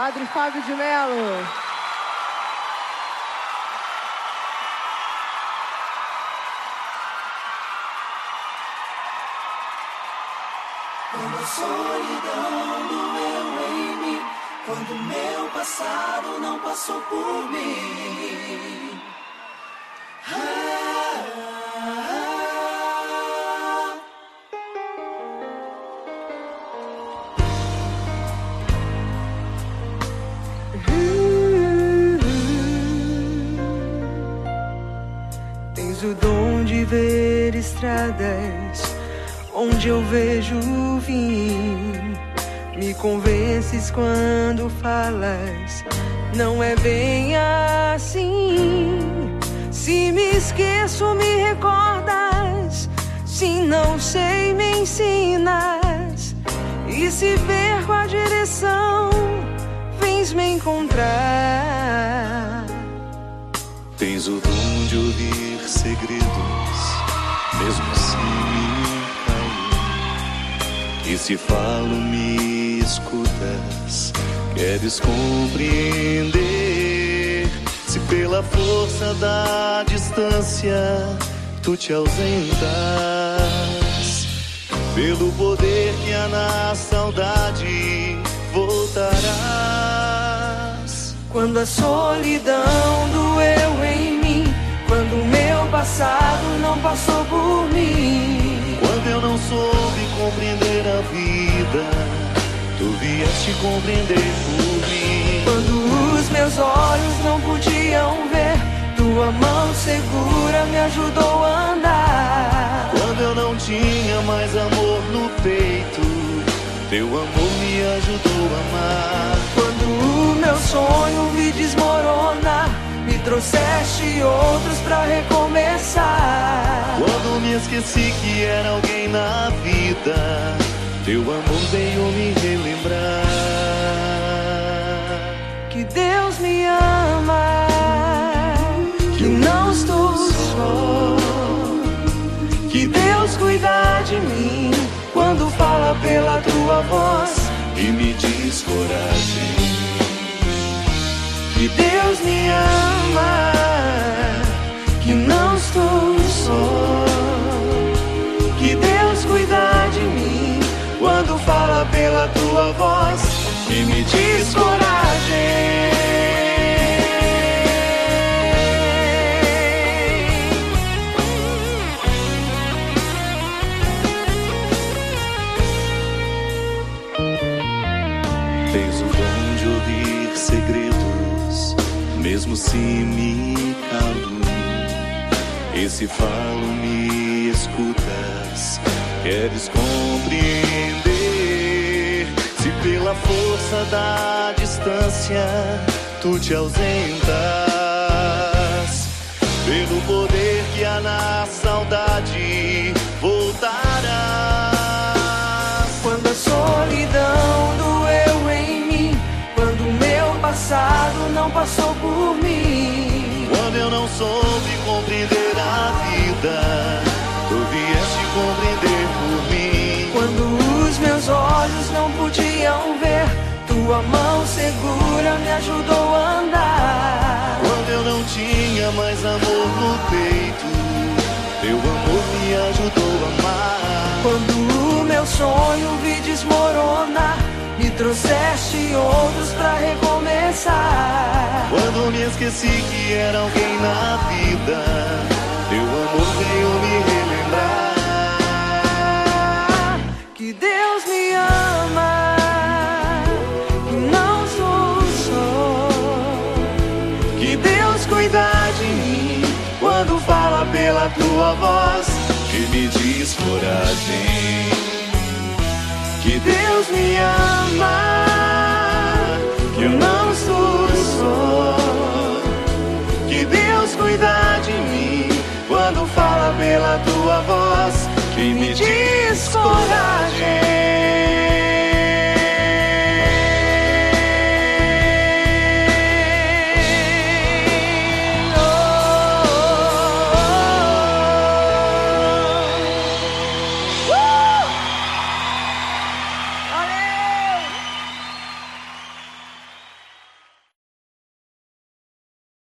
Padre Fábio de Mello. Quando a solidão doeu em mim, quando meu passado não passou por mim. Tens o dom de ver estradas onde eu vejo o fim. Me convences quando falas, não é bem assim. Se me esqueço, me recordas. Se não sei, me ensinas. E se perco a direção, vens me encontrar. Tens o dom de ouvir segredos, mesmo se me. E se falo, me escutas, queres compreender. Se pela força da distância tu te ausentas, pelo poder que há na saudade voltarás. Quando a solidão compreender a vida, tu vieste compreender por mim. Quando os meus olhos não podiam ver, tua mão segura me ajudou a andar. Quando eu não tinha mais amor no peito, teu amor me ajudou a amar. Quando o meu sonho trouxeste outros pra recomeçar. Quando me esqueci que era alguém na vida, teu amor veio me relembrar. Que Deus me ama, que não estou só. Que Deus cuida de mim quando fala pela tua voz E me diz coragem, Que Deus me ama, que não estou só. Que Deus cuida de mim quando fala pela tua voz e me diz coragem. O dom de ouvir segredos, mesmo se me calo. E se falo, me escutas, queres compreender. Se pela força da distância tu te ausentas, soube compreender a vida, tu vieste compreender por mim. Quando os meus olhos não podiam ver, tua mão segura me ajudou a andar. Quando eu não tinha mais amor no peito, teu amor me ajudou a amar. Quando o meu sonho vi desmoronar, me trouxeste outros pra recomeçar. Quando me esqueci que era alguém na vida, teu amor veio me relembrar. Que Deus me ama, que não sou só. Que Deus cuida de mim quando fala pela tua voz. Que me diz coragem, Que Deus tua voz. que me Diz coragem.